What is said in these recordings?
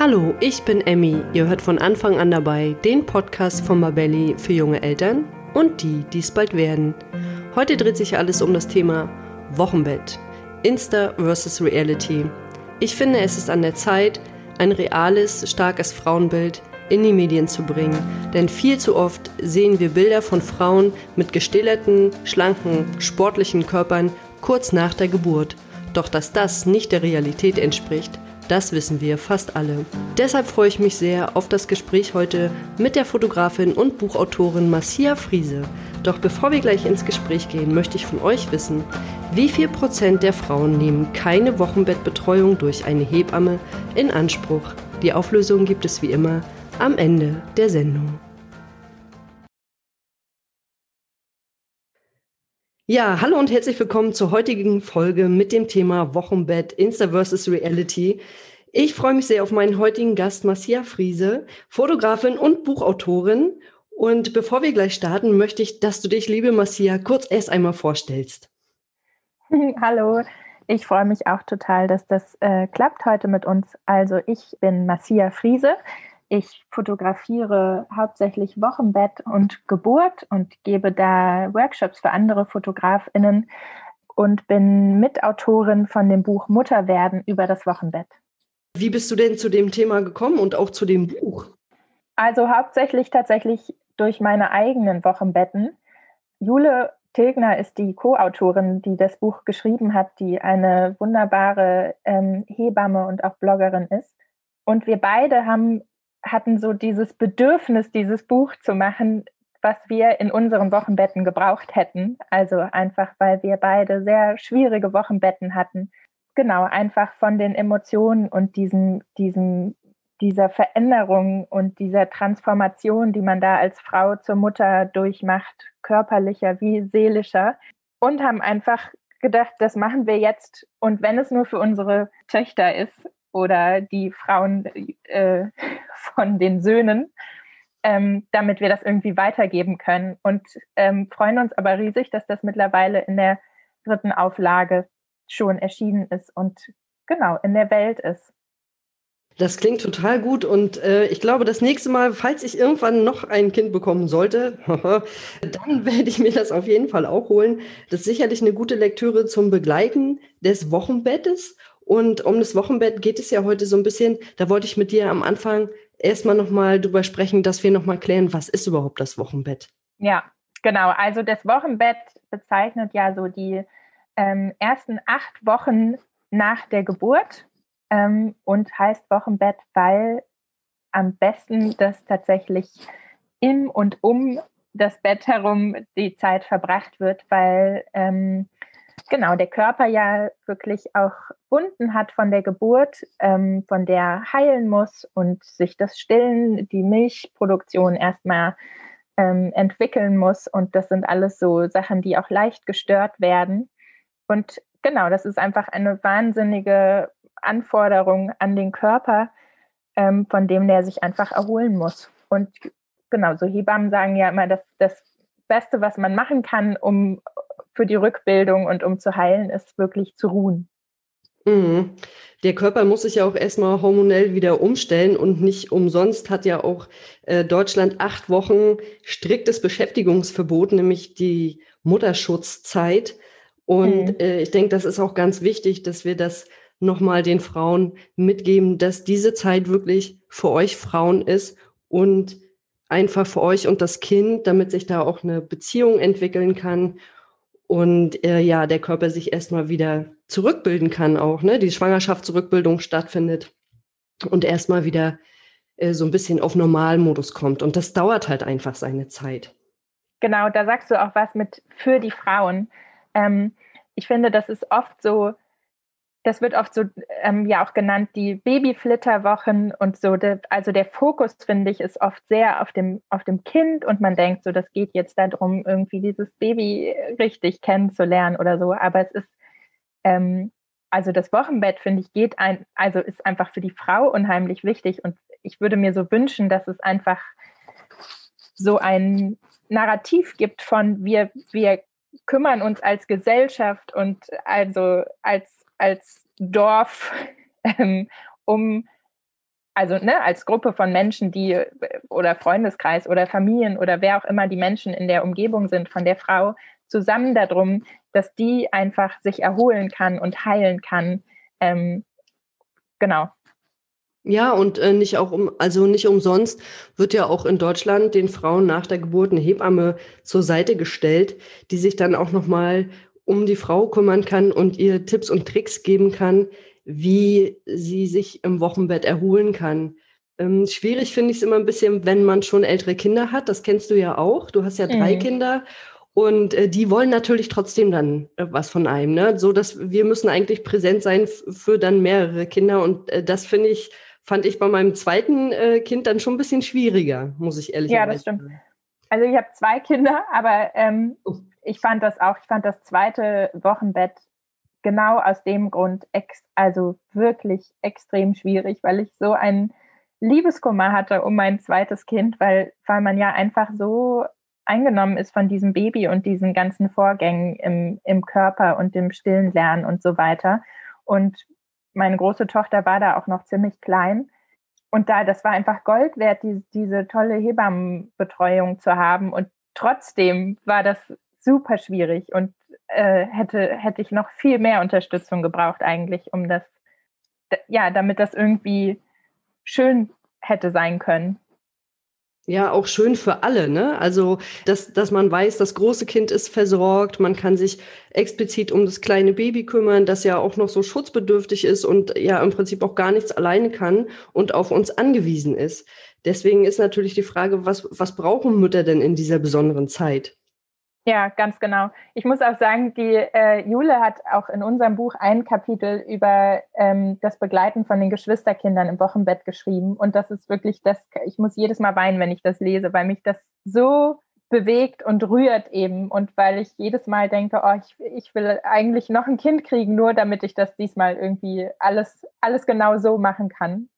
Hallo, ich bin Emmy. Ihr hört von Anfang an dabei den Podcast von Mabelli für junge Eltern und die, die es bald werden. Heute dreht sich alles um das Thema Wochenbett. Insta versus Reality. Ich finde, es ist an der Zeit, ein reales, starkes Frauenbild in die Medien zu bringen. Denn viel zu oft sehen wir Bilder von Frauen mit gestählerten, schlanken, sportlichen Körpern kurz nach der Geburt. Doch dass das nicht der Realität entspricht, das wissen wir fast alle. Deshalb freue ich mich sehr auf das Gespräch heute mit der Fotografin und Buchautorin Marcia Friese. Doch bevor wir gleich ins Gespräch gehen, möchte ich von euch wissen, wie viel Prozent der Frauen nehmen keine Wochenbettbetreuung durch eine Hebamme in Anspruch? Die Auflösung gibt es wie immer am Ende der Sendung. Ja, hallo und herzlich willkommen zur heutigen Folge mit dem Thema Wochenbett Insta versus Reality. Ich freue mich sehr auf meinen heutigen Gast Marcia Friese, Fotografin und Buchautorin. Und bevor wir gleich starten, möchte ich, dass du dich, liebe Marcia, kurz erst einmal vorstellst. Hallo, ich freue mich auch total, dass das äh, klappt heute mit uns. Also ich bin Marcia Friese. Ich fotografiere hauptsächlich Wochenbett und Geburt und gebe da Workshops für andere Fotografinnen und bin Mitautorin von dem Buch Mutterwerden über das Wochenbett. Wie bist du denn zu dem Thema gekommen und auch zu dem Buch? Also hauptsächlich tatsächlich durch meine eigenen Wochenbetten. Jule Tilgner ist die Co-Autorin, die das Buch geschrieben hat, die eine wunderbare ähm, Hebamme und auch Bloggerin ist. Und wir beide haben hatten so dieses Bedürfnis, dieses Buch zu machen, was wir in unseren Wochenbetten gebraucht hätten. Also einfach, weil wir beide sehr schwierige Wochenbetten hatten. Genau, einfach von den Emotionen und diesem, diesem, dieser Veränderung und dieser Transformation, die man da als Frau zur Mutter durchmacht, körperlicher wie seelischer. Und haben einfach gedacht, das machen wir jetzt. Und wenn es nur für unsere Töchter ist, oder die Frauen äh, von den Söhnen, ähm, damit wir das irgendwie weitergeben können. Und ähm, freuen uns aber riesig, dass das mittlerweile in der dritten Auflage schon erschienen ist und genau in der Welt ist. Das klingt total gut und äh, ich glaube, das nächste Mal, falls ich irgendwann noch ein Kind bekommen sollte, dann werde ich mir das auf jeden Fall auch holen. Das ist sicherlich eine gute Lektüre zum Begleiten des Wochenbettes und um das Wochenbett geht es ja heute so ein bisschen. Da wollte ich mit dir am Anfang erstmal nochmal drüber sprechen, dass wir nochmal klären, was ist überhaupt das Wochenbett? Ja, genau. Also das Wochenbett bezeichnet ja so die ähm, ersten acht Wochen nach der Geburt ähm, und heißt Wochenbett, weil am besten das tatsächlich im und um das Bett herum die Zeit verbracht wird, weil ähm, genau, der Körper ja wirklich auch Wunden hat von der Geburt, ähm, von der heilen muss und sich das Stillen, die Milchproduktion erstmal ähm, entwickeln muss. Und das sind alles so Sachen, die auch leicht gestört werden. Und genau, das ist einfach eine wahnsinnige Anforderung an den Körper, ähm, von dem der sich einfach erholen muss. Und genau, so Hebammen sagen ja immer, dass das Beste, was man machen kann, um für die Rückbildung und um zu heilen, ist wirklich zu ruhen. Mhm. Der Körper muss sich ja auch erstmal hormonell wieder umstellen und nicht umsonst hat ja auch äh, Deutschland acht Wochen striktes Beschäftigungsverbot, nämlich die Mutterschutzzeit. Und mhm. äh, ich denke, das ist auch ganz wichtig, dass wir das nochmal den Frauen mitgeben, dass diese Zeit wirklich für euch Frauen ist und einfach für euch und das Kind, damit sich da auch eine Beziehung entwickeln kann und äh, ja, der Körper sich erstmal wieder zurückbilden kann auch, ne? Die Schwangerschaftszurückbildung stattfindet und erstmal wieder äh, so ein bisschen auf Normalmodus kommt. Und das dauert halt einfach seine Zeit. Genau, da sagst du auch was mit für die Frauen. Ähm, ich finde, das ist oft so, das wird oft so ähm, ja auch genannt, die Babyflitterwochen und so. De, also der Fokus, finde ich, ist oft sehr auf dem, auf dem Kind und man denkt so, das geht jetzt darum, irgendwie dieses Baby richtig kennenzulernen oder so. Aber es ist, ähm, also das Wochenbett, finde ich, geht ein, also ist einfach für die Frau unheimlich wichtig und ich würde mir so wünschen, dass es einfach so ein Narrativ gibt von wir, wir kümmern uns als Gesellschaft und also als als Dorf ähm, um also ne, als Gruppe von Menschen, die oder Freundeskreis oder Familien oder wer auch immer die Menschen in der Umgebung sind von der Frau, zusammen darum, dass die einfach sich erholen kann und heilen kann. Ähm, genau. Ja, und äh, nicht auch um, also nicht umsonst wird ja auch in Deutschland den Frauen nach der Geburt eine Hebamme zur Seite gestellt, die sich dann auch nochmal um die Frau kümmern kann und ihr Tipps und Tricks geben kann, wie sie sich im Wochenbett erholen kann. Ähm, schwierig finde ich es immer ein bisschen, wenn man schon ältere Kinder hat. Das kennst du ja auch. Du hast ja drei mhm. Kinder und äh, die wollen natürlich trotzdem dann äh, was von einem, ne? So dass wir müssen eigentlich präsent sein für dann mehrere Kinder. Und äh, das finde ich, fand ich bei meinem zweiten äh, Kind dann schon ein bisschen schwieriger, muss ich ehrlich sagen. Ja, das stimmt. Also ich habe zwei Kinder, aber ähm, oh. Ich fand das auch, ich fand das zweite Wochenbett genau aus dem Grund ex also wirklich extrem schwierig, weil ich so ein Liebeskummer hatte um mein zweites Kind, weil, weil man ja einfach so eingenommen ist von diesem Baby und diesen ganzen Vorgängen im, im Körper und dem stillen Lernen und so weiter. Und meine große Tochter war da auch noch ziemlich klein. Und da, das war einfach Gold wert, die, diese tolle Hebammenbetreuung zu haben. Und trotzdem war das super schwierig und äh, hätte, hätte ich noch viel mehr Unterstützung gebraucht eigentlich, um das, ja, damit das irgendwie schön hätte sein können ja auch schön für alle, ne? Also, dass, dass man weiß, das große Kind ist versorgt, man kann sich explizit um das kleine Baby kümmern, das ja auch noch so schutzbedürftig ist und ja im Prinzip auch gar nichts alleine kann und auf uns angewiesen ist. Deswegen ist natürlich die Frage, was, was brauchen Mütter denn in dieser besonderen Zeit? Ja, ganz genau. Ich muss auch sagen, die äh, Jule hat auch in unserem Buch ein Kapitel über ähm, das Begleiten von den Geschwisterkindern im Wochenbett geschrieben. Und das ist wirklich das, ich muss jedes Mal weinen, wenn ich das lese, weil mich das so bewegt und rührt eben. Und weil ich jedes Mal denke, oh, ich, ich will eigentlich noch ein Kind kriegen, nur damit ich das diesmal irgendwie alles, alles genau so machen kann.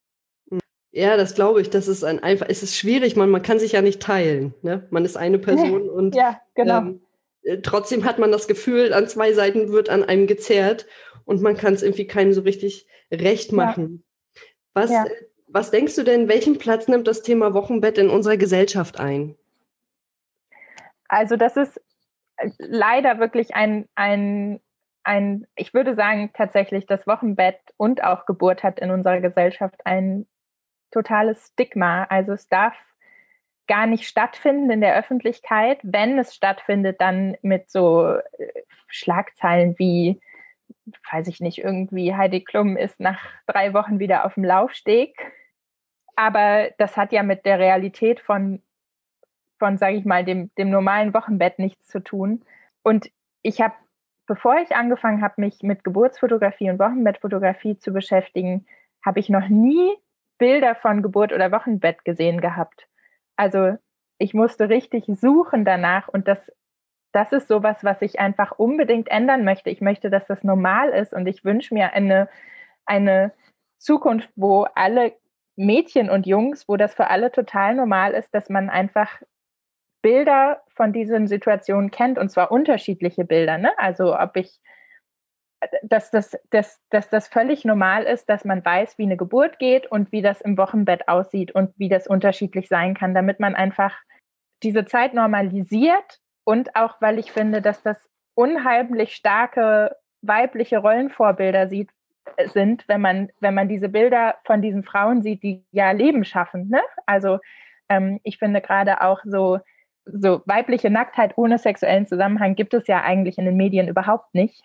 Ja, das glaube ich. Das ist ein einfach, es ist schwierig, man, man kann sich ja nicht teilen. Ne? Man ist eine Person und ja, genau. ähm, äh, trotzdem hat man das Gefühl, an zwei Seiten wird an einem gezerrt und man kann es irgendwie keinem so richtig recht machen. Ja. Was, ja. was denkst du denn, welchen Platz nimmt das Thema Wochenbett in unserer Gesellschaft ein? Also das ist äh, leider wirklich ein, ein, ein, ich würde sagen tatsächlich, das Wochenbett und auch Geburt hat in unserer Gesellschaft ein totales Stigma. Also es darf gar nicht stattfinden in der Öffentlichkeit. Wenn es stattfindet, dann mit so äh, Schlagzeilen wie, weiß ich nicht, irgendwie Heidi Klum ist nach drei Wochen wieder auf dem Laufsteg. Aber das hat ja mit der Realität von, von sage ich mal, dem, dem normalen Wochenbett nichts zu tun. Und ich habe, bevor ich angefangen habe, mich mit Geburtsfotografie und Wochenbettfotografie zu beschäftigen, habe ich noch nie Bilder von Geburt oder Wochenbett gesehen gehabt. Also ich musste richtig suchen danach und das, das ist sowas, was ich einfach unbedingt ändern möchte. Ich möchte, dass das normal ist und ich wünsche mir eine, eine Zukunft, wo alle Mädchen und Jungs, wo das für alle total normal ist, dass man einfach Bilder von diesen Situationen kennt und zwar unterschiedliche Bilder. Ne? Also ob ich dass das, dass, dass das völlig normal ist, dass man weiß, wie eine Geburt geht und wie das im Wochenbett aussieht und wie das unterschiedlich sein kann, damit man einfach diese Zeit normalisiert und auch, weil ich finde, dass das unheimlich starke weibliche Rollenvorbilder sieht, äh, sind, wenn man, wenn man diese Bilder von diesen Frauen sieht, die ja Leben schaffen. Ne? Also ähm, ich finde gerade auch so, so weibliche Nacktheit ohne sexuellen Zusammenhang gibt es ja eigentlich in den Medien überhaupt nicht.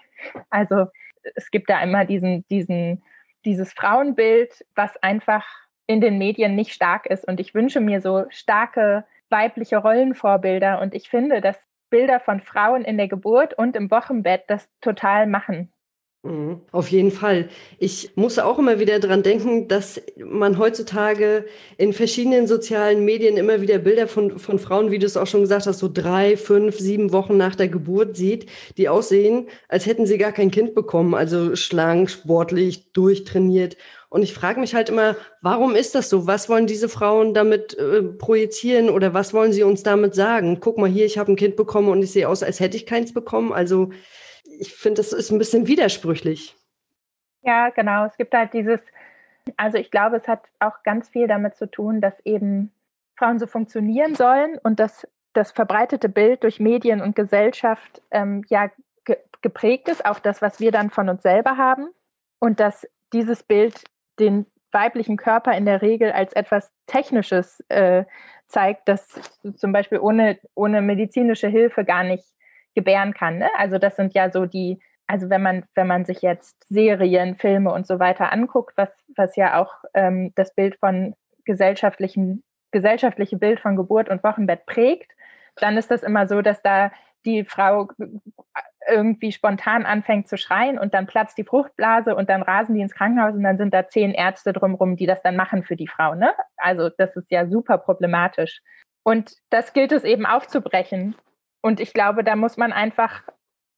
Also es gibt da immer diesen, diesen, dieses Frauenbild, was einfach in den Medien nicht stark ist. Und ich wünsche mir so starke weibliche Rollenvorbilder. Und ich finde, dass Bilder von Frauen in der Geburt und im Wochenbett das total machen. Mhm. Auf jeden Fall. Ich muss auch immer wieder dran denken, dass man heutzutage in verschiedenen sozialen Medien immer wieder Bilder von, von Frauen, wie du es auch schon gesagt hast, so drei, fünf, sieben Wochen nach der Geburt sieht, die aussehen, als hätten sie gar kein Kind bekommen. Also schlank, sportlich, durchtrainiert. Und ich frage mich halt immer, warum ist das so? Was wollen diese Frauen damit äh, projizieren oder was wollen sie uns damit sagen? Guck mal hier, ich habe ein Kind bekommen und ich sehe aus, als hätte ich keins bekommen. Also ich finde, das ist ein bisschen widersprüchlich. Ja, genau. Es gibt halt dieses, Also ich glaube, es hat auch ganz viel damit zu tun, dass eben Frauen so funktionieren sollen und dass das verbreitete Bild durch Medien und Gesellschaft ähm, ja ge geprägt ist, auch das, was wir dann von uns selber haben. Und dass dieses Bild den weiblichen Körper in der Regel als etwas Technisches äh, zeigt, das zum Beispiel ohne, ohne medizinische Hilfe gar nicht gebären kann. Ne? Also das sind ja so die, also wenn man, wenn man sich jetzt Serien, Filme und so weiter anguckt, was, was ja auch ähm, das Bild von gesellschaftlichen, gesellschaftliche Bild von Geburt und Wochenbett prägt, dann ist das immer so, dass da die Frau irgendwie spontan anfängt zu schreien und dann platzt die Fruchtblase und dann rasen die ins Krankenhaus und dann sind da zehn Ärzte drumherum, die das dann machen für die Frau. Ne? Also das ist ja super problematisch. Und das gilt es eben aufzubrechen. Und ich glaube, da muss man einfach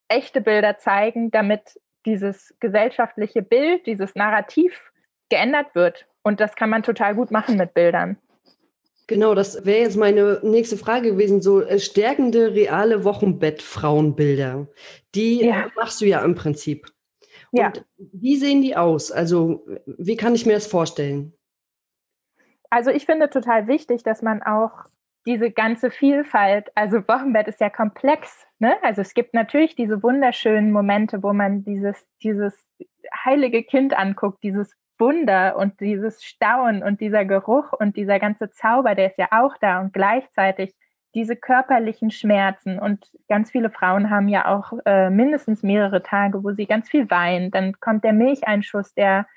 echte Bilder zeigen, damit dieses gesellschaftliche Bild, dieses Narrativ geändert wird. Und das kann man total gut machen mit Bildern. Genau, das wäre jetzt meine nächste Frage gewesen. So äh, stärkende, reale Wochenbett-Frauenbilder, die ja. machst du ja im Prinzip. Und ja. wie sehen die aus? Also, wie kann ich mir das vorstellen? Also, ich finde total wichtig, dass man auch diese ganze Vielfalt, also Wochenbett ist ja komplex. Ne? Also es gibt natürlich diese wunderschönen Momente, wo man dieses, dieses heilige Kind anguckt, dieses Wunder und dieses Staunen und dieser Geruch und dieser ganze Zauber, der ist ja auch da und gleichzeitig diese körperlichen Schmerzen und ganz viele Frauen haben ja auch äh, mindestens mehrere Tage, wo sie ganz viel weinen. Dann kommt der Milcheinschuss, der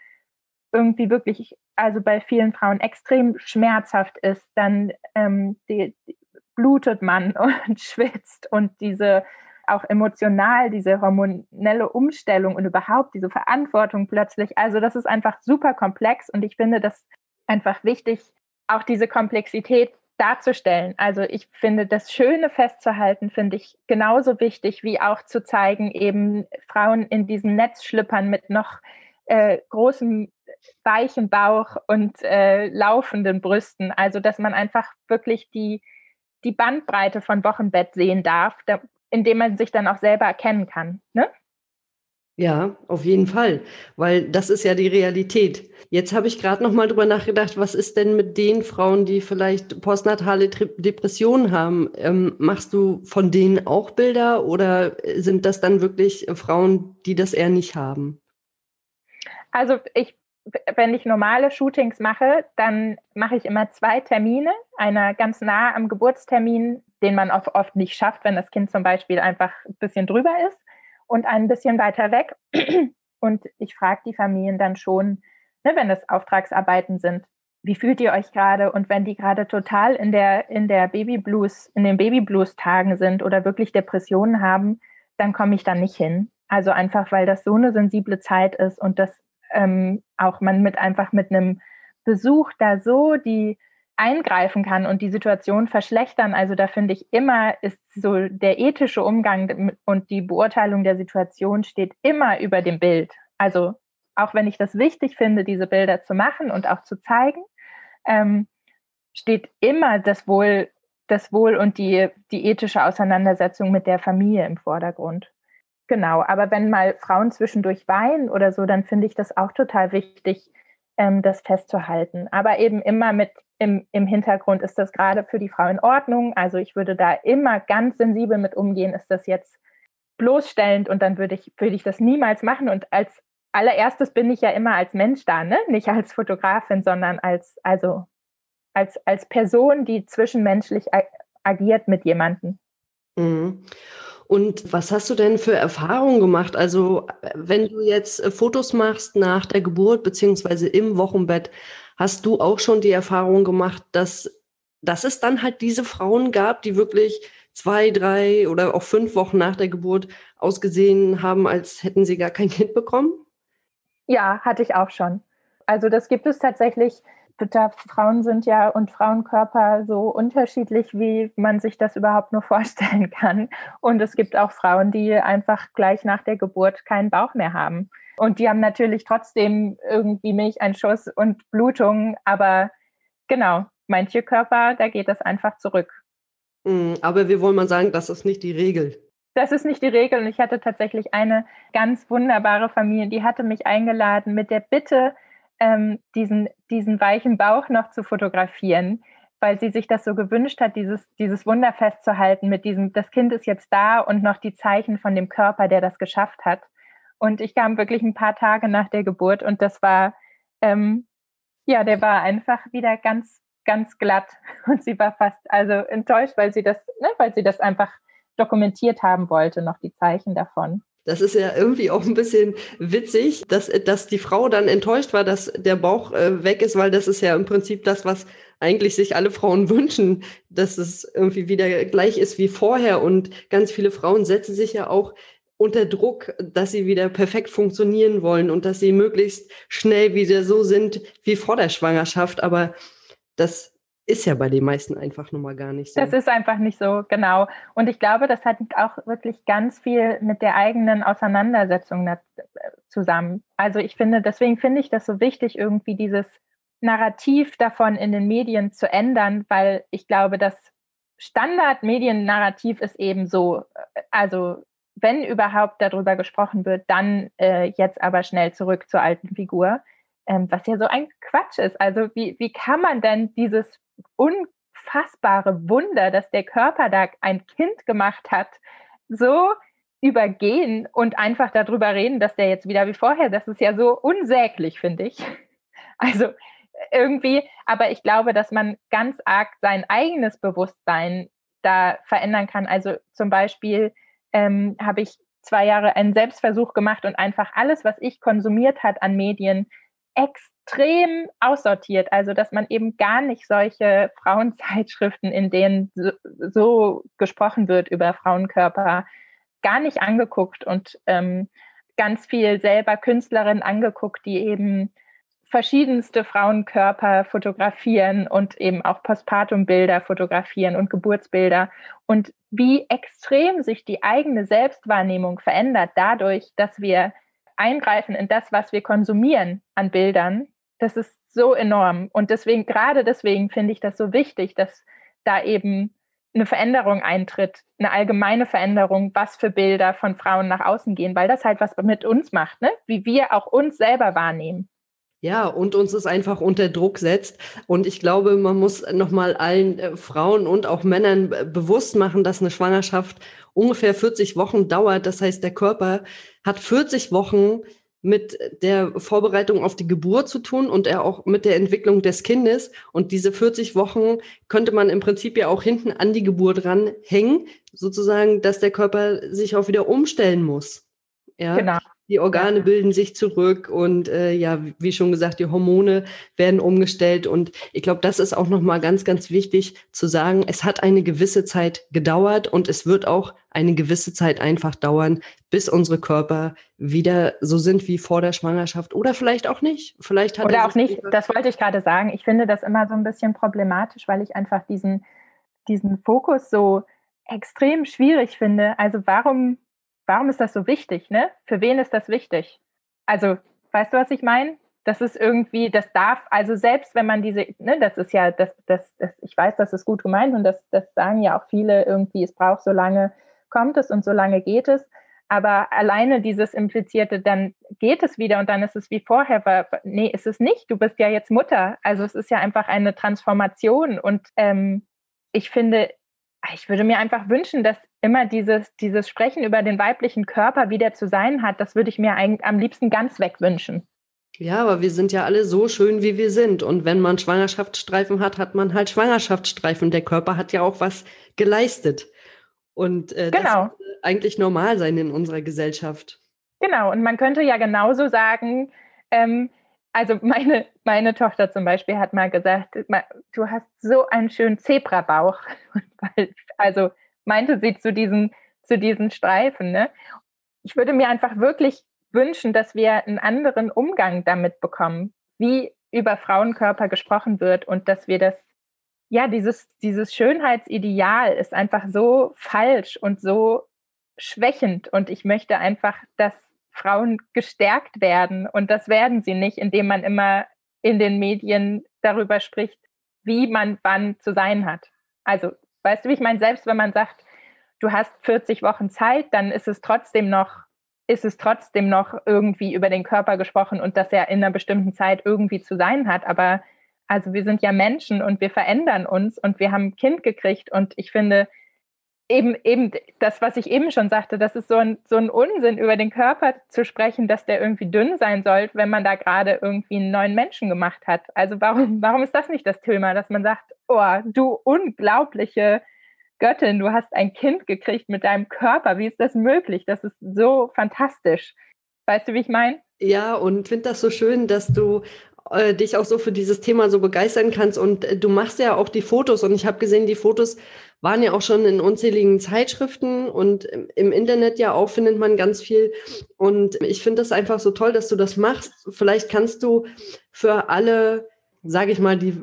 irgendwie wirklich, also bei vielen Frauen extrem schmerzhaft ist. Dann ähm, die, die blutet man und schwitzt und diese auch emotional diese hormonelle Umstellung und überhaupt diese Verantwortung plötzlich. Also das ist einfach super komplex und ich finde das einfach wichtig, auch diese Komplexität darzustellen. Also ich finde das Schöne festzuhalten, finde ich genauso wichtig, wie auch zu zeigen, eben Frauen in diesem Netz schlippern mit noch äh, weichen Bauch und äh, laufenden Brüsten. Also dass man einfach wirklich die die Bandbreite von Wochenbett sehen darf, da, indem man sich dann auch selber erkennen kann. Ne? Ja, auf jeden Fall, weil das ist ja die Realität. Jetzt habe ich gerade noch mal drüber nachgedacht, was ist denn mit den Frauen, die vielleicht postnatale Depressionen haben? Ähm, machst du von denen auch Bilder oder sind das dann wirklich Frauen, die das eher nicht haben? Also ich, wenn ich normale Shootings mache, dann mache ich immer zwei Termine. Einer ganz nah am Geburtstermin, den man oft, oft nicht schafft, wenn das Kind zum Beispiel einfach ein bisschen drüber ist und ein bisschen weiter weg. Und ich frage die Familien dann schon, ne, wenn das Auftragsarbeiten sind, wie fühlt ihr euch gerade? Und wenn die gerade total in der, in der Babyblues, in den Babyblues-Tagen sind oder wirklich Depressionen haben, dann komme ich da nicht hin. Also einfach, weil das so eine sensible Zeit ist und das ähm, auch man mit einfach mit einem Besuch da so die eingreifen kann und die Situation verschlechtern. Also da finde ich immer, ist so der ethische Umgang und die Beurteilung der Situation steht immer über dem Bild. Also auch wenn ich das wichtig finde, diese Bilder zu machen und auch zu zeigen, ähm, steht immer das Wohl, das Wohl und die, die ethische Auseinandersetzung mit der Familie im Vordergrund. Genau, aber wenn mal Frauen zwischendurch weinen oder so, dann finde ich das auch total wichtig, ähm, das festzuhalten. Aber eben immer mit im, im Hintergrund, ist das gerade für die Frau in Ordnung? Also ich würde da immer ganz sensibel mit umgehen, ist das jetzt bloßstellend und dann würde ich, würde ich das niemals machen. Und als allererstes bin ich ja immer als Mensch da, ne? Nicht als Fotografin, sondern als, also als, als Person, die zwischenmenschlich agiert mit jemandem. Mhm. Und was hast du denn für Erfahrungen gemacht? Also, wenn du jetzt äh, Fotos machst nach der Geburt beziehungsweise im Wochenbett, hast du auch schon die Erfahrung gemacht, dass, dass es dann halt diese Frauen gab, die wirklich zwei, drei oder auch fünf Wochen nach der Geburt ausgesehen haben, als hätten sie gar kein Kind bekommen? Ja, hatte ich auch schon. Also das gibt es tatsächlich da Frauen sind ja und Frauenkörper so unterschiedlich, wie man sich das überhaupt nur vorstellen kann. Und es gibt auch Frauen, die einfach gleich nach der Geburt keinen Bauch mehr haben. Und die haben natürlich trotzdem irgendwie Milcheinschuss und Blutung, aber genau, manche Körper, da geht das einfach zurück. Mm, aber wir wollen mal sagen, das ist nicht die Regel. Das ist nicht die Regel. Und ich hatte tatsächlich eine ganz wunderbare Familie, die hatte mich eingeladen mit der Bitte, ähm, diesen, diesen weichen Bauch noch zu fotografieren, weil sie sich das so gewünscht hat, dieses, dieses Wunder festzuhalten mit diesem, das Kind ist jetzt da und noch die Zeichen von dem Körper, der das geschafft hat. Und ich kam wirklich ein paar Tage nach der Geburt und das war, ähm, ja, der war einfach wieder ganz, ganz glatt. Und sie war fast also enttäuscht, weil sie das, ne, weil sie das einfach dokumentiert haben wollte, noch die Zeichen davon. Das ist ja irgendwie auch ein bisschen witzig, dass, dass die Frau dann enttäuscht war, dass der Bauch äh, weg ist, weil das ist ja im Prinzip das, was eigentlich sich alle Frauen wünschen, dass es irgendwie wieder gleich ist wie vorher. Und ganz viele Frauen setzen sich ja auch unter Druck, dass sie wieder perfekt funktionieren wollen und dass sie möglichst schnell wieder so sind wie vor der Schwangerschaft. Aber das ist ja bei den meisten einfach nun mal gar nicht so. Das ist einfach nicht so, genau. Und ich glaube, das hat auch wirklich ganz viel mit der eigenen Auseinandersetzung zusammen. Also ich finde, deswegen finde ich das so wichtig, irgendwie dieses Narrativ davon in den Medien zu ändern, weil ich glaube, das Standardmediennarrativ ist eben so, also wenn überhaupt darüber gesprochen wird, dann äh, jetzt aber schnell zurück zur alten Figur, ähm, was ja so ein Quatsch ist. Also wie, wie kann man denn dieses unfassbare Wunder, dass der Körper da ein Kind gemacht hat, so übergehen und einfach darüber reden, dass der jetzt wieder wie vorher, das ist ja so unsäglich, finde ich. Also irgendwie, aber ich glaube, dass man ganz arg sein eigenes Bewusstsein da verändern kann. Also zum Beispiel ähm, habe ich zwei Jahre einen Selbstversuch gemacht und einfach alles, was ich konsumiert hat an Medien, extrem aussortiert. Also, dass man eben gar nicht solche Frauenzeitschriften, in denen so, so gesprochen wird über Frauenkörper, gar nicht angeguckt und ähm, ganz viel selber Künstlerinnen angeguckt, die eben verschiedenste Frauenkörper fotografieren und eben auch Postpartum-Bilder fotografieren und Geburtsbilder und wie extrem sich die eigene Selbstwahrnehmung verändert dadurch, dass wir eingreifen in das, was wir konsumieren an Bildern. Das ist so enorm und deswegen gerade deswegen finde ich das so wichtig, dass da eben eine Veränderung eintritt, eine allgemeine Veränderung, was für Bilder von Frauen nach außen gehen, weil das halt was mit uns macht, ne? wie wir auch uns selber wahrnehmen. Ja, und uns es einfach unter Druck setzt. Und ich glaube, man muss nochmal allen äh, Frauen und auch Männern bewusst machen, dass eine Schwangerschaft ungefähr 40 Wochen dauert. Das heißt, der Körper hat 40 Wochen mit der Vorbereitung auf die Geburt zu tun und er auch mit der Entwicklung des Kindes. Und diese 40 Wochen könnte man im Prinzip ja auch hinten an die Geburt ranhängen, sozusagen, dass der Körper sich auch wieder umstellen muss. Ja? Genau. Die Organe bilden sich zurück und äh, ja, wie schon gesagt, die Hormone werden umgestellt. Und ich glaube, das ist auch nochmal ganz, ganz wichtig zu sagen. Es hat eine gewisse Zeit gedauert und es wird auch eine gewisse Zeit einfach dauern, bis unsere Körper wieder so sind wie vor der Schwangerschaft oder vielleicht auch nicht. Vielleicht hat oder auch nicht. Das wollte ich gerade sagen. Ich finde das immer so ein bisschen problematisch, weil ich einfach diesen, diesen Fokus so extrem schwierig finde. Also warum warum ist das so wichtig, ne? Für wen ist das wichtig? Also, weißt du, was ich meine? Das ist irgendwie, das darf, also selbst wenn man diese, ne, das ist ja, das, das, das, ich weiß, das ist gut gemeint und das, das sagen ja auch viele irgendwie, es braucht so lange kommt es und so lange geht es. Aber alleine dieses implizierte, dann geht es wieder und dann ist es wie vorher. War, nee, ist es nicht. Du bist ja jetzt Mutter. Also es ist ja einfach eine Transformation. Und ähm, ich finde, ich würde mir einfach wünschen, dass immer dieses, dieses Sprechen über den weiblichen Körper, wie der zu sein hat, das würde ich mir eigentlich am liebsten ganz wegwünschen. Ja, aber wir sind ja alle so schön, wie wir sind. Und wenn man Schwangerschaftsstreifen hat, hat man halt Schwangerschaftsstreifen. Der Körper hat ja auch was geleistet. Und äh, genau. das sollte eigentlich normal sein in unserer Gesellschaft. Genau, und man könnte ja genauso sagen, ähm, also meine, meine Tochter zum Beispiel hat mal gesagt, du hast so einen schönen Zebrabauch. Also meinte sie zu diesen, zu diesen Streifen. Ne? Ich würde mir einfach wirklich wünschen, dass wir einen anderen Umgang damit bekommen, wie über Frauenkörper gesprochen wird und dass wir das, ja, dieses, dieses Schönheitsideal ist einfach so falsch und so schwächend und ich möchte einfach, dass Frauen gestärkt werden und das werden sie nicht, indem man immer in den Medien darüber spricht, wie man wann zu sein hat. Also, weißt du, wie ich meine, selbst wenn man sagt, du hast 40 Wochen Zeit, dann ist es trotzdem noch ist es trotzdem noch irgendwie über den Körper gesprochen und dass er in einer bestimmten Zeit irgendwie zu sein hat. Aber also wir sind ja Menschen und wir verändern uns und wir haben ein Kind gekriegt und ich finde, eben, eben das, was ich eben schon sagte, das ist so ein, so ein Unsinn, über den Körper zu sprechen, dass der irgendwie dünn sein soll, wenn man da gerade irgendwie einen neuen Menschen gemacht hat. Also warum, warum ist das nicht das Thema, dass man sagt, oh, du unglaubliche Göttin, du hast ein Kind gekriegt mit deinem Körper, wie ist das möglich? Das ist so fantastisch. Weißt du, wie ich meine? Ja, und finde das so schön, dass du äh, dich auch so für dieses Thema so begeistern kannst. Und äh, du machst ja auch die Fotos. Und ich habe gesehen, die Fotos waren ja auch schon in unzähligen Zeitschriften und im Internet ja auch findet man ganz viel. Und ich finde das einfach so toll, dass du das machst. Vielleicht kannst du für alle sage ich mal, die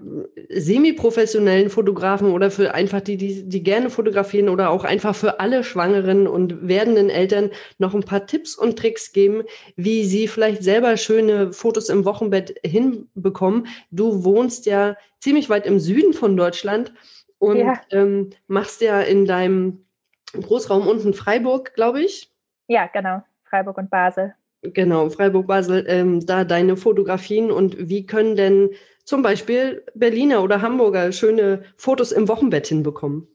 semi-professionellen Fotografen oder für einfach die, die, die gerne fotografieren oder auch einfach für alle Schwangeren und werdenden Eltern noch ein paar Tipps und Tricks geben, wie sie vielleicht selber schöne Fotos im Wochenbett hinbekommen. Du wohnst ja ziemlich weit im Süden von Deutschland und ja. ähm, machst ja in deinem Großraum unten Freiburg, glaube ich. Ja, genau. Freiburg und Basel. Genau, Freiburg, Basel, ähm, da deine Fotografien und wie können denn zum Beispiel Berliner oder Hamburger schöne Fotos im Wochenbett hinbekommen?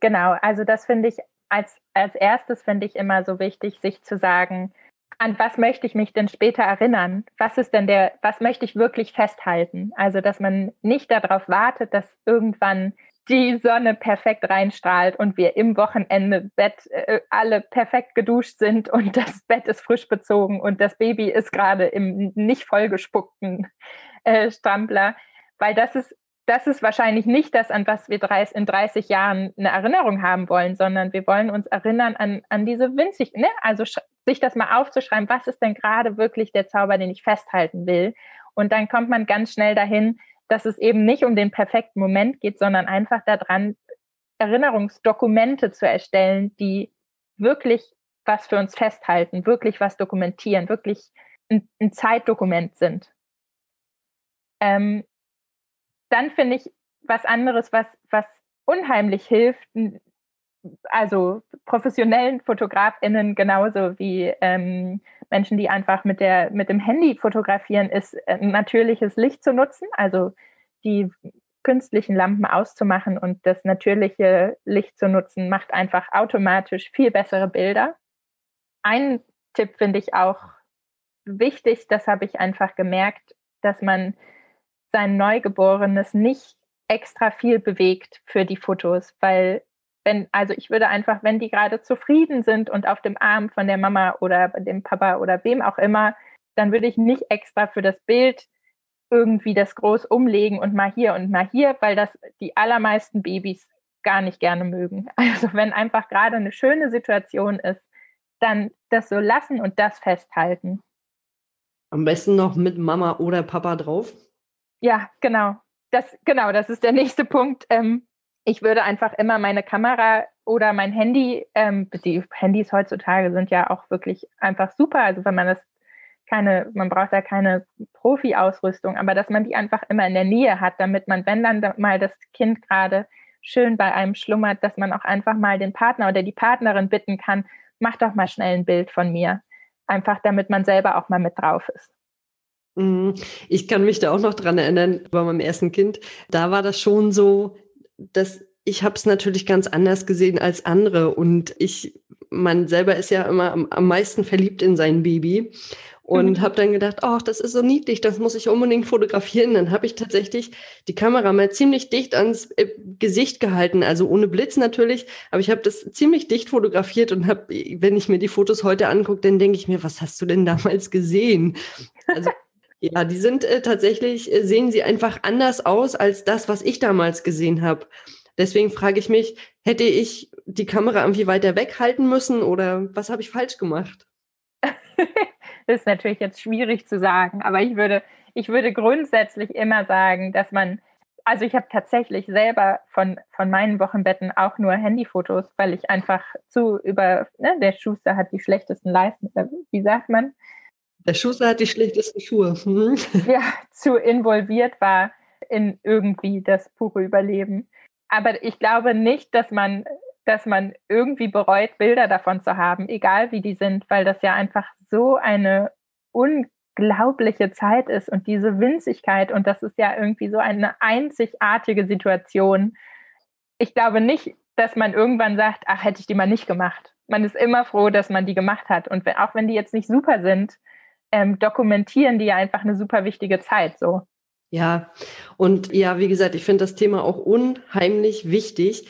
Genau, also das finde ich als, als erstes finde ich immer so wichtig, sich zu sagen, an was möchte ich mich denn später erinnern? Was ist denn der, was möchte ich wirklich festhalten? Also, dass man nicht darauf wartet, dass irgendwann die Sonne perfekt reinstrahlt und wir im Wochenende Bett äh, alle perfekt geduscht sind und das Bett ist frisch bezogen und das Baby ist gerade im nicht vollgespuckten äh, Strampler, weil das ist, das ist wahrscheinlich nicht das, an was wir in 30 Jahren eine Erinnerung haben wollen, sondern wir wollen uns erinnern an, an diese winzig, ne? also sich das mal aufzuschreiben, was ist denn gerade wirklich der Zauber, den ich festhalten will. Und dann kommt man ganz schnell dahin, dass es eben nicht um den perfekten Moment geht, sondern einfach daran, Erinnerungsdokumente zu erstellen, die wirklich was für uns festhalten, wirklich was dokumentieren, wirklich ein, ein Zeitdokument sind. Ähm, dann finde ich was anderes, was, was unheimlich hilft, also professionellen FotografInnen genauso wie ähm, Menschen, die einfach mit, der, mit dem Handy fotografieren, ist äh, natürliches Licht zu nutzen, also die künstlichen Lampen auszumachen und das natürliche Licht zu nutzen, macht einfach automatisch viel bessere Bilder. Ein Tipp finde ich auch wichtig, das habe ich einfach gemerkt, dass man sein Neugeborenes nicht extra viel bewegt für die Fotos, weil wenn, also ich würde einfach, wenn die gerade zufrieden sind und auf dem Arm von der Mama oder dem Papa oder wem auch immer, dann würde ich nicht extra für das Bild irgendwie das groß umlegen und mal hier und mal hier, weil das die allermeisten Babys gar nicht gerne mögen. Also wenn einfach gerade eine schöne Situation ist, dann das so lassen und das festhalten. Am besten noch mit Mama oder Papa drauf. Ja, genau. Das, genau, das ist der nächste Punkt. Ähm, ich würde einfach immer meine Kamera oder mein Handy, ähm, die Handys heutzutage sind ja auch wirklich einfach super. Also wenn man das keine, man braucht da keine Profi-Ausrüstung, aber dass man die einfach immer in der Nähe hat, damit man, wenn dann mal das Kind gerade schön bei einem schlummert, dass man auch einfach mal den Partner oder die Partnerin bitten kann, mach doch mal schnell ein Bild von mir. Einfach damit man selber auch mal mit drauf ist. Mhm. Ich kann mich da auch noch dran erinnern, bei meinem ersten Kind. Da war das schon so, dass ich habe es natürlich ganz anders gesehen als andere und ich, man selber ist ja immer am, am meisten verliebt in sein Baby und mhm. habe dann gedacht, ach, das ist so niedlich, das muss ich unbedingt fotografieren. Dann habe ich tatsächlich die Kamera mal ziemlich dicht ans äh, Gesicht gehalten, also ohne Blitz natürlich, aber ich habe das ziemlich dicht fotografiert und habe, wenn ich mir die Fotos heute angucke, dann denke ich mir, was hast du denn damals gesehen? Also ja, die sind äh, tatsächlich, äh, sehen sie einfach anders aus als das, was ich damals gesehen habe. Deswegen frage ich mich, hätte ich die Kamera irgendwie weiter weghalten müssen oder was habe ich falsch gemacht? das ist natürlich jetzt schwierig zu sagen, aber ich würde, ich würde grundsätzlich immer sagen, dass man, also ich habe tatsächlich selber von, von meinen Wochenbetten auch nur Handyfotos, weil ich einfach zu über, ne, der Schuster hat die schlechtesten Leisten, wie sagt man? Der Schuster hat die schlechtesten Schuhe. Mhm. Ja, zu involviert war in irgendwie das pure Überleben. Aber ich glaube nicht, dass man dass man irgendwie bereut, Bilder davon zu haben, egal wie die sind, weil das ja einfach so eine unglaubliche Zeit ist und diese Winzigkeit und das ist ja irgendwie so eine einzigartige Situation. Ich glaube nicht, dass man irgendwann sagt, ach, hätte ich die mal nicht gemacht. Man ist immer froh, dass man die gemacht hat. Und auch wenn die jetzt nicht super sind, ähm, dokumentieren die ja einfach eine super wichtige Zeit so. Ja, und ja, wie gesagt, ich finde das Thema auch unheimlich wichtig.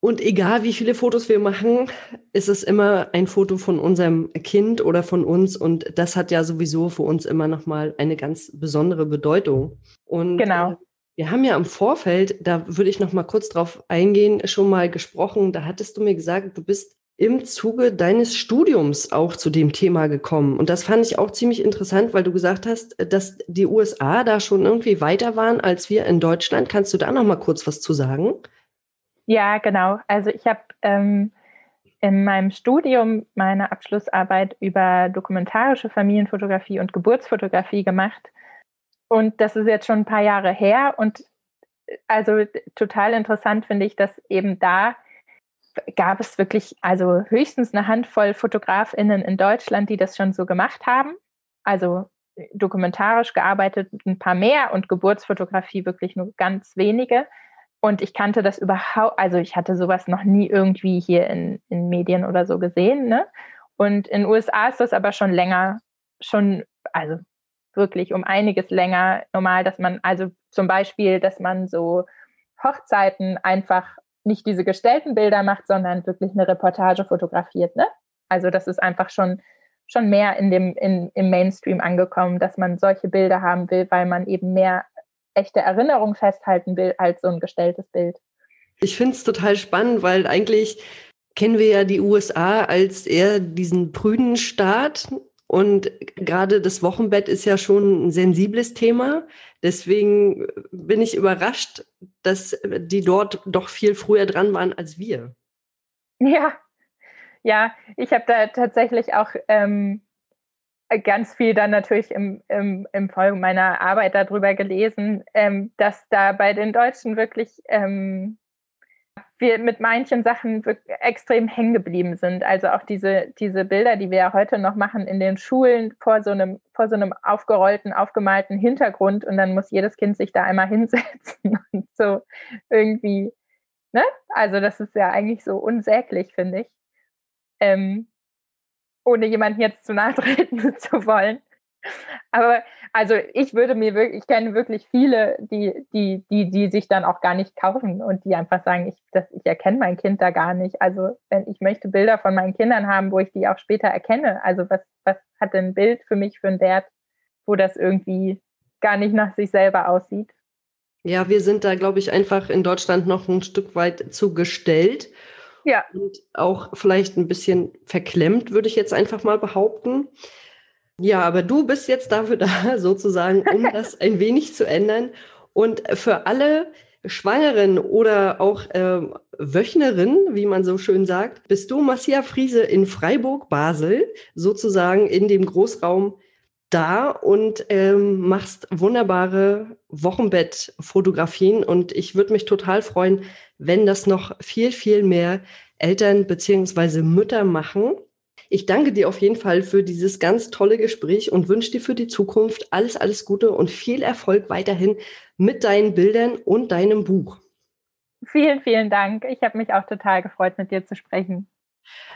Und egal wie viele Fotos wir machen, ist es immer ein Foto von unserem Kind oder von uns. Und das hat ja sowieso für uns immer nochmal eine ganz besondere Bedeutung. Und genau. Äh, wir haben ja im Vorfeld, da würde ich nochmal kurz drauf eingehen, schon mal gesprochen. Da hattest du mir gesagt, du bist im Zuge deines Studiums auch zu dem Thema gekommen. Und das fand ich auch ziemlich interessant, weil du gesagt hast, dass die USA da schon irgendwie weiter waren als wir in Deutschland. Kannst du da noch mal kurz was zu sagen? Ja, genau. Also ich habe ähm, in meinem Studium meine Abschlussarbeit über dokumentarische Familienfotografie und Geburtsfotografie gemacht. Und das ist jetzt schon ein paar Jahre her. Und äh, also total interessant finde ich, dass eben da gab es wirklich also höchstens eine Handvoll Fotografinnen in Deutschland, die das schon so gemacht haben. Also dokumentarisch gearbeitet ein paar mehr und Geburtsfotografie wirklich nur ganz wenige. Und ich kannte das überhaupt, also ich hatte sowas noch nie irgendwie hier in, in Medien oder so gesehen. Ne? Und in den USA ist das aber schon länger, schon, also wirklich um einiges länger normal, dass man, also zum Beispiel, dass man so Hochzeiten einfach nicht diese gestellten Bilder macht, sondern wirklich eine Reportage fotografiert. Ne? Also das ist einfach schon, schon mehr in dem, in, im Mainstream angekommen, dass man solche Bilder haben will, weil man eben mehr echte Erinnerung festhalten will als so ein gestelltes Bild. Ich finde es total spannend, weil eigentlich kennen wir ja die USA als eher diesen prüden Staat und gerade das Wochenbett ist ja schon ein sensibles Thema. Deswegen bin ich überrascht, dass die dort doch viel früher dran waren als wir. Ja, ja, ich habe da tatsächlich auch ähm, ganz viel dann natürlich im, im, im Folge meiner Arbeit darüber gelesen, ähm, dass da bei den Deutschen wirklich ähm, wir mit manchen Sachen extrem hängen geblieben sind. Also auch diese, diese Bilder, die wir ja heute noch machen in den Schulen vor so einem, vor so einem aufgerollten, aufgemalten Hintergrund und dann muss jedes Kind sich da einmal hinsetzen und so irgendwie, ne? Also das ist ja eigentlich so unsäglich, finde ich. Ähm, ohne jemanden jetzt zu nahe treten zu wollen. Aber also ich würde mir wirklich, ich kenne wirklich viele, die, die, die, die sich dann auch gar nicht kaufen und die einfach sagen, ich, das, ich erkenne mein Kind da gar nicht. Also wenn ich möchte Bilder von meinen Kindern haben, wo ich die auch später erkenne. Also was, was hat denn ein Bild für mich für einen Wert, wo das irgendwie gar nicht nach sich selber aussieht? Ja, wir sind da, glaube ich, einfach in Deutschland noch ein Stück weit zu gestellt. Ja. Und auch vielleicht ein bisschen verklemmt, würde ich jetzt einfach mal behaupten. Ja, aber du bist jetzt dafür da, sozusagen, um das ein wenig zu ändern. Und für alle Schwangeren oder auch äh, Wöchnerinnen, wie man so schön sagt, bist du Marcia Friese in Freiburg, Basel, sozusagen in dem Großraum da und ähm, machst wunderbare Wochenbettfotografien. Und ich würde mich total freuen, wenn das noch viel, viel mehr Eltern beziehungsweise Mütter machen ich danke dir auf jeden Fall für dieses ganz tolle Gespräch und wünsche dir für die Zukunft alles, alles Gute und viel Erfolg weiterhin mit deinen Bildern und deinem Buch. Vielen, vielen Dank. Ich habe mich auch total gefreut, mit dir zu sprechen.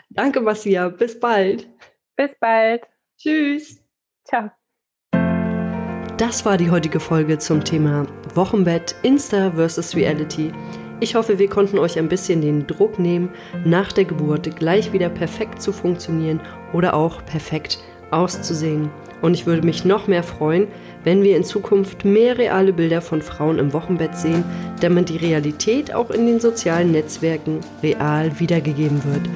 Danke, Marcia. Bis bald. Bis bald. Tschüss. Ciao. Das war die heutige Folge zum Thema Wochenbett, Insta versus Reality. Ich hoffe, wir konnten euch ein bisschen den Druck nehmen, nach der Geburt gleich wieder perfekt zu funktionieren oder auch perfekt auszusehen. Und ich würde mich noch mehr freuen, wenn wir in Zukunft mehr reale Bilder von Frauen im Wochenbett sehen, damit die Realität auch in den sozialen Netzwerken real wiedergegeben wird.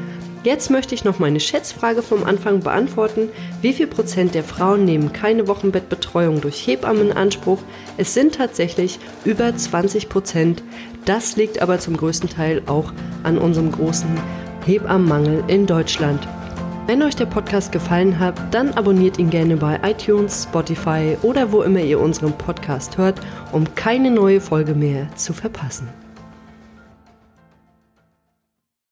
Jetzt möchte ich noch meine Schätzfrage vom Anfang beantworten. Wie viel Prozent der Frauen nehmen keine Wochenbettbetreuung durch Hebammen in Anspruch? Es sind tatsächlich über 20 Prozent. Das liegt aber zum größten Teil auch an unserem großen Hebammenmangel in Deutschland. Wenn euch der Podcast gefallen hat, dann abonniert ihn gerne bei iTunes, Spotify oder wo immer ihr unseren Podcast hört, um keine neue Folge mehr zu verpassen.